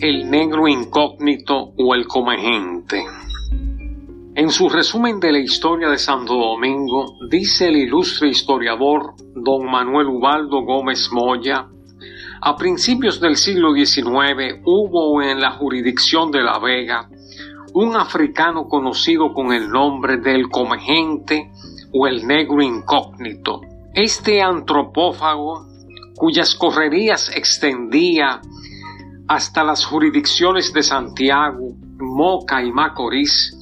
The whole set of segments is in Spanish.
el negro incógnito o el comegente. En su resumen de la historia de Santo Domingo, dice el ilustre historiador don Manuel Ubaldo Gómez Moya, a principios del siglo XIX hubo en la jurisdicción de La Vega un africano conocido con el nombre del comegente o el negro incógnito. Este antropófago, cuyas correrías extendía hasta las jurisdicciones de Santiago, Moca y Macorís,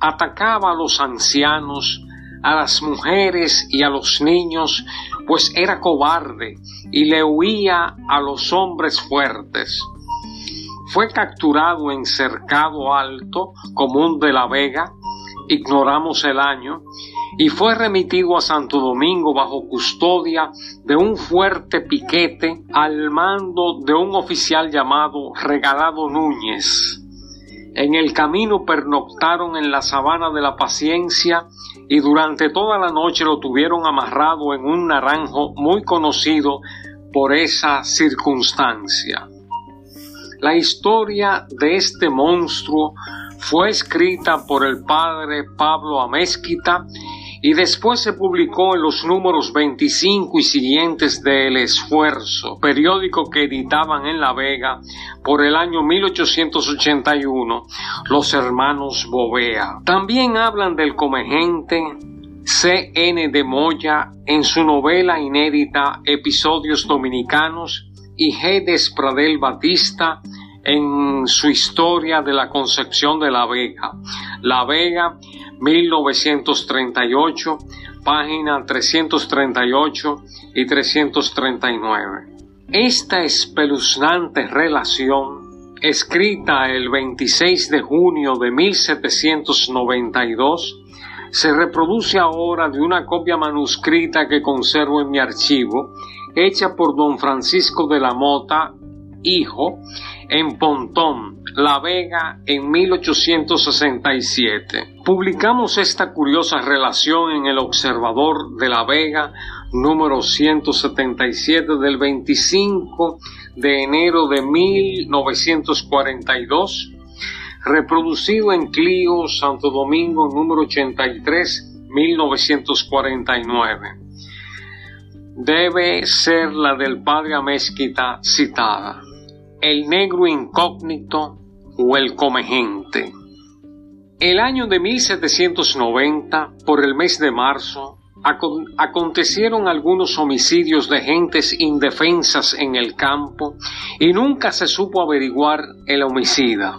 atacaba a los ancianos, a las mujeres y a los niños, pues era cobarde y le huía a los hombres fuertes. Fue capturado en Cercado Alto, común de la Vega, ignoramos el año, y fue remitido a Santo Domingo bajo custodia de un fuerte piquete al mando de un oficial llamado Regalado Núñez. En el camino pernoctaron en la sabana de la paciencia y durante toda la noche lo tuvieron amarrado en un naranjo muy conocido por esa circunstancia. La historia de este monstruo fue escrita por el padre Pablo Amezquita y después se publicó en los números 25 y siguientes de El Esfuerzo, periódico que editaban en La Vega por el año 1881 los hermanos Bovea. También hablan del comegente C. N. de Moya en su novela inédita Episodios Dominicanos y G. Despradel Batista en su historia de la concepción de La Vega. La Vega 1938, página 338 y 339. Esta espeluznante relación, escrita el 26 de junio de 1792, se reproduce ahora de una copia manuscrita que conservo en mi archivo, hecha por don Francisco de la Mota, hijo, en Pontón, La Vega, en 1867. Publicamos esta curiosa relación en el Observador de La Vega, número 177 del 25 de enero de 1942, reproducido en Clio, Santo Domingo, número 83, 1949. Debe ser la del padre Amezquita citada el negro incógnito o el comegente. El año de 1790, por el mes de marzo, acontecieron algunos homicidios de gentes indefensas en el campo y nunca se supo averiguar el homicida.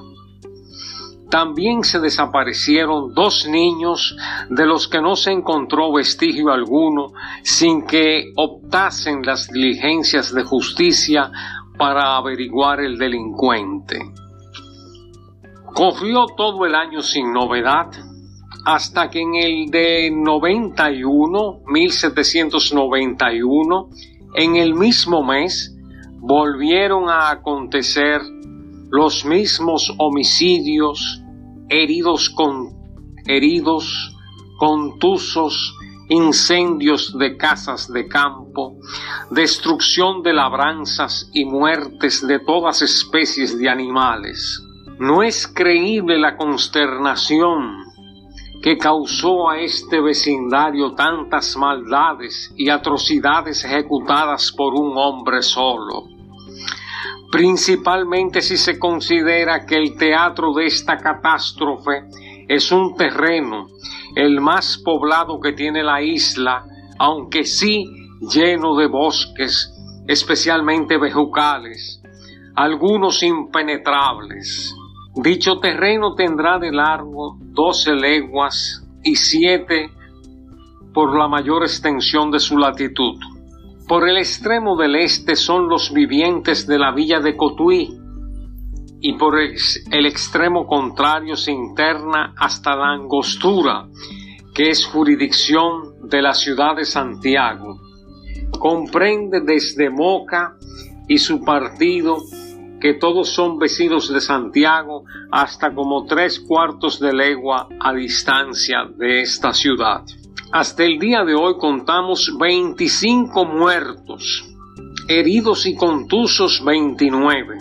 También se desaparecieron dos niños de los que no se encontró vestigio alguno sin que optasen las diligencias de justicia para averiguar el delincuente. Corrió todo el año sin novedad hasta que en el de 91, 1791, en el mismo mes, volvieron a acontecer los mismos homicidios, heridos con heridos, contusos, incendios de casas de campo, destrucción de labranzas y muertes de todas especies de animales. No es creíble la consternación que causó a este vecindario tantas maldades y atrocidades ejecutadas por un hombre solo. Principalmente si se considera que el teatro de esta catástrofe es un terreno el más poblado que tiene la isla, aunque sí lleno de bosques, especialmente vejucales, algunos impenetrables. Dicho terreno tendrá de largo doce leguas y siete por la mayor extensión de su latitud. Por el extremo del este son los vivientes de la villa de Cotuí, y por el extremo contrario se interna hasta la angostura, que es jurisdicción de la ciudad de Santiago. Comprende desde Moca y su partido, que todos son vecinos de Santiago, hasta como tres cuartos de legua a distancia de esta ciudad. Hasta el día de hoy contamos 25 muertos, heridos y contusos 29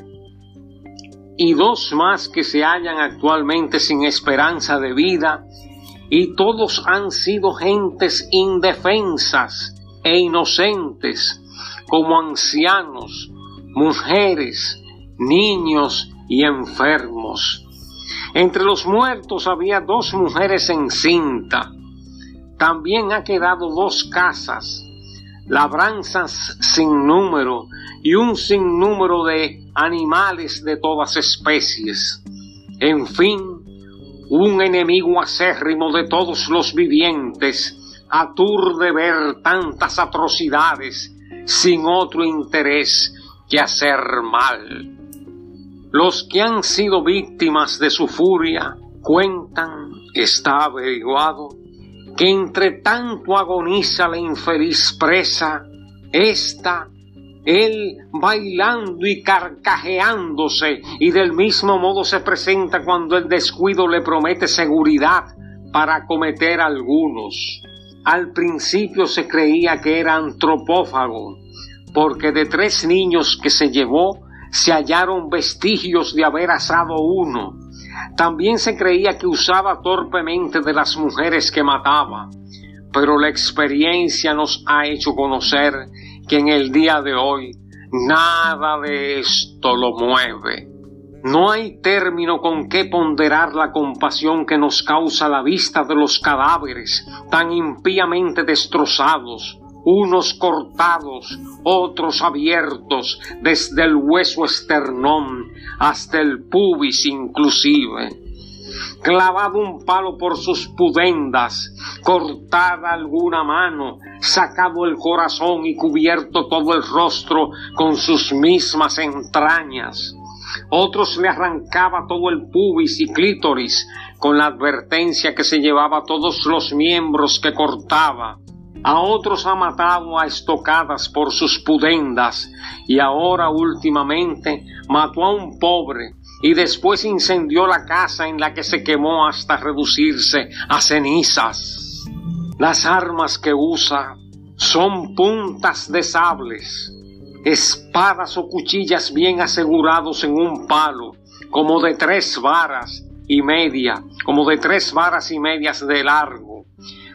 y dos más que se hallan actualmente sin esperanza de vida, y todos han sido gentes indefensas e inocentes, como ancianos, mujeres, niños y enfermos. Entre los muertos había dos mujeres en cinta. También ha quedado dos casas, labranzas sin número y un sinnúmero de animales de todas especies. En fin, un enemigo acérrimo de todos los vivientes, aturde ver tantas atrocidades sin otro interés que hacer mal. Los que han sido víctimas de su furia cuentan, está averiguado, que entre tanto agoniza la infeliz presa, ésta, él bailando y carcajeándose, y del mismo modo se presenta cuando el descuido le promete seguridad para cometer algunos. Al principio se creía que era antropófago, porque de tres niños que se llevó se hallaron vestigios de haber asado uno. También se creía que usaba torpemente de las mujeres que mataba, pero la experiencia nos ha hecho conocer que en el día de hoy nada de esto lo mueve. No hay término con que ponderar la compasión que nos causa la vista de los cadáveres tan impíamente destrozados, unos cortados, otros abiertos, desde el hueso esternón hasta el pubis inclusive. Clavado un palo por sus pudendas, cortada alguna mano, sacado el corazón y cubierto todo el rostro con sus mismas entrañas otros le arrancaba todo el pubis y clítoris con la advertencia que se llevaba todos los miembros que cortaba. A otros ha matado a estocadas por sus pudendas y ahora últimamente mató a un pobre y después incendió la casa en la que se quemó hasta reducirse a cenizas. Las armas que usa son puntas de sables, espadas o cuchillas bien asegurados en un palo, como de tres varas y media, como de tres varas y medias de largo.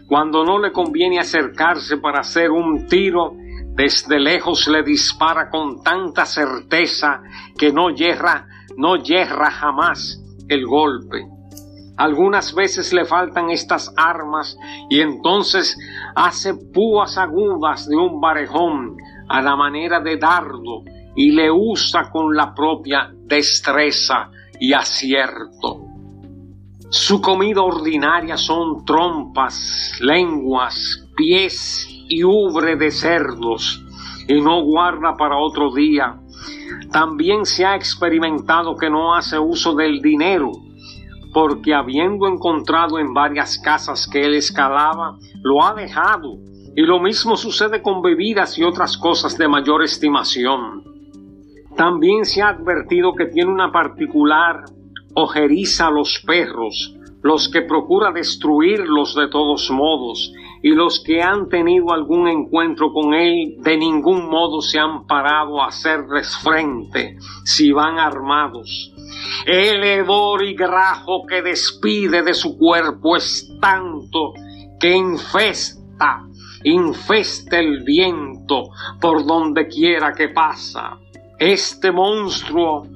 Cuando no le conviene acercarse para hacer un tiro, desde lejos le dispara con tanta certeza que no yerra, no yerra jamás el golpe. Algunas veces le faltan estas armas y entonces hace púas agudas de un barejón a la manera de dardo y le usa con la propia destreza y acierto. Su comida ordinaria son trompas, lenguas, pies y ubre de cerdos, y no guarda para otro día. También se ha experimentado que no hace uso del dinero, porque habiendo encontrado en varias casas que él escalaba, lo ha dejado y lo mismo sucede con bebidas y otras cosas de mayor estimación. También se ha advertido que tiene una particular ojeriza a los perros, los que procura destruirlos de todos modos, y los que han tenido algún encuentro con él de ningún modo se han parado a hacerles frente si van armados. El hedor y grajo que despide de su cuerpo es tanto que infesta infesta el viento por donde quiera que pasa. Este monstruo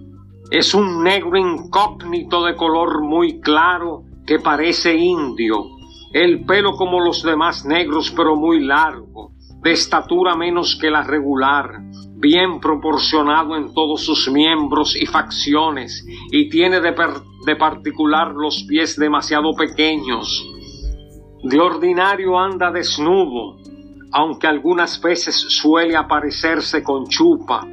es un negro incógnito de color muy claro que parece indio, el pelo como los demás negros pero muy largo, de estatura menos que la regular, bien proporcionado en todos sus miembros y facciones, y tiene de, de particular los pies demasiado pequeños, de ordinario anda desnudo, aunque algunas veces suele aparecerse con chupa,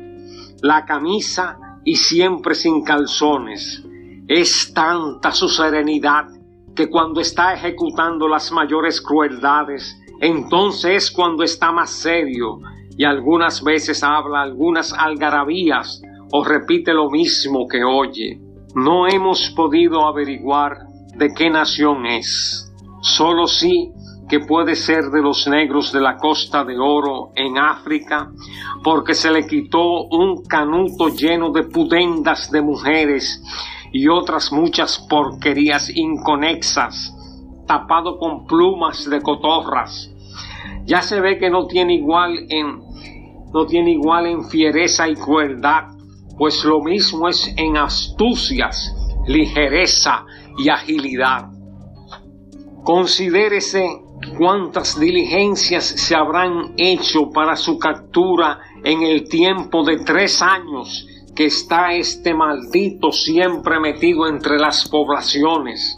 la camisa y siempre sin calzones. Es tanta su serenidad que cuando está ejecutando las mayores crueldades, entonces es cuando está más serio y algunas veces habla algunas algarabías o repite lo mismo que oye. No hemos podido averiguar de qué nación es. Solo sí que puede ser de los negros de la costa de oro en África, porque se le quitó un canuto lleno de pudendas de mujeres y otras muchas porquerías inconexas, tapado con plumas de cotorras. Ya se ve que no tiene igual en no tiene igual en fiereza y crueldad, pues lo mismo es en astucias, ligereza y agilidad. Considérese cuántas diligencias se habrán hecho para su captura en el tiempo de tres años que está este maldito siempre metido entre las poblaciones.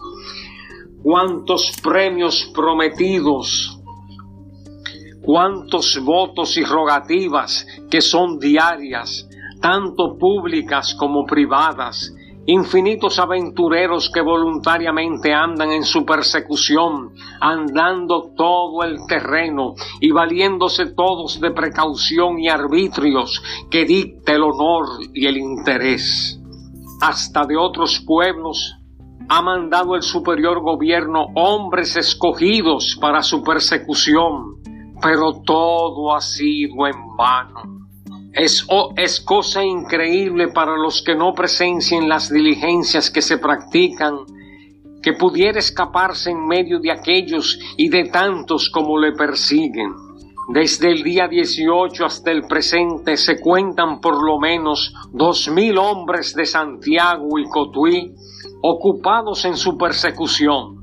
Cuántos premios prometidos, cuántos votos y rogativas que son diarias, tanto públicas como privadas, infinitos aventureros que voluntariamente andan en su persecución, andando todo el terreno y valiéndose todos de precaución y arbitrios que dicte el honor y el interés. Hasta de otros pueblos ha mandado el superior gobierno hombres escogidos para su persecución, pero todo ha sido en vano. Es, es cosa increíble para los que no presencien las diligencias que se practican, que pudiera escaparse en medio de aquellos y de tantos como le persiguen. Desde el día 18 hasta el presente se cuentan por lo menos dos mil hombres de Santiago y Cotuí ocupados en su persecución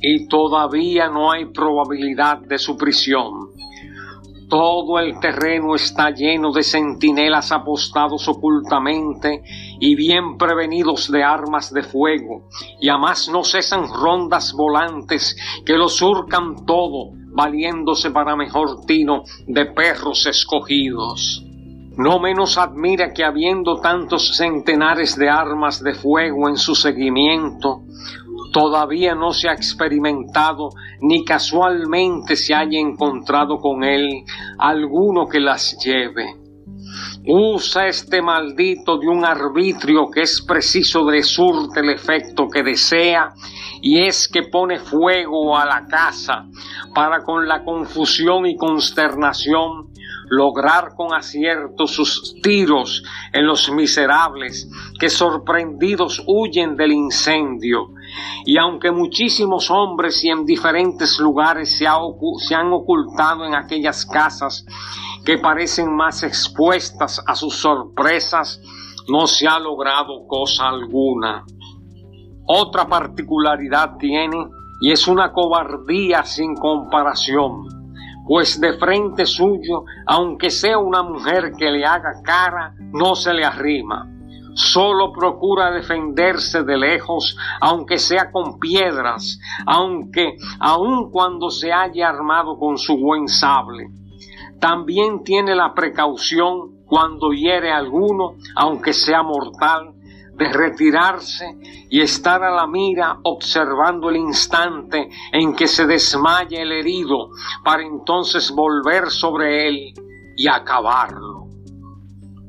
y todavía no hay probabilidad de su prisión. Todo el terreno está lleno de centinelas apostados ocultamente y bien prevenidos de armas de fuego, y a más no cesan rondas volantes que lo surcan todo, valiéndose para mejor tino de perros escogidos. No menos admira que habiendo tantos centenares de armas de fuego en su seguimiento, todavía no se ha experimentado ni casualmente se haya encontrado con él alguno que las lleve. Usa este maldito de un arbitrio que es preciso de surte el efecto que desea y es que pone fuego a la casa para con la confusión y consternación lograr con acierto sus tiros en los miserables que sorprendidos huyen del incendio. Y aunque muchísimos hombres y en diferentes lugares se, han ocultado en aquellas casas que parecen más expuestas a sus sorpresas, no se ha logrado cosa alguna. Otra particularidad tiene y es una cobardía sin comparación pues de frente suyo, aunque sea una mujer que le haga cara, no se le arrima. Solo procura defenderse de lejos, aunque sea con piedras, aunque aun cuando se haya armado con su buen sable. También tiene la precaución cuando hiere alguno, aunque sea mortal, de retirarse y estar a la mira observando el instante en que se desmaya el herido para entonces volver sobre él y acabarlo.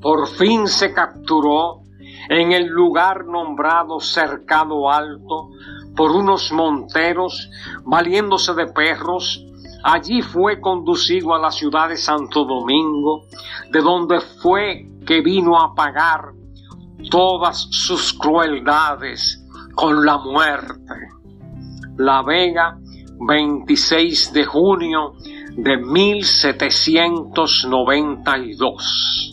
Por fin se capturó en el lugar nombrado Cercado Alto por unos monteros, valiéndose de perros, allí fue conducido a la ciudad de Santo Domingo, de donde fue que vino a pagar todas sus crueldades con la muerte. La Vega, 26 de junio de 1792.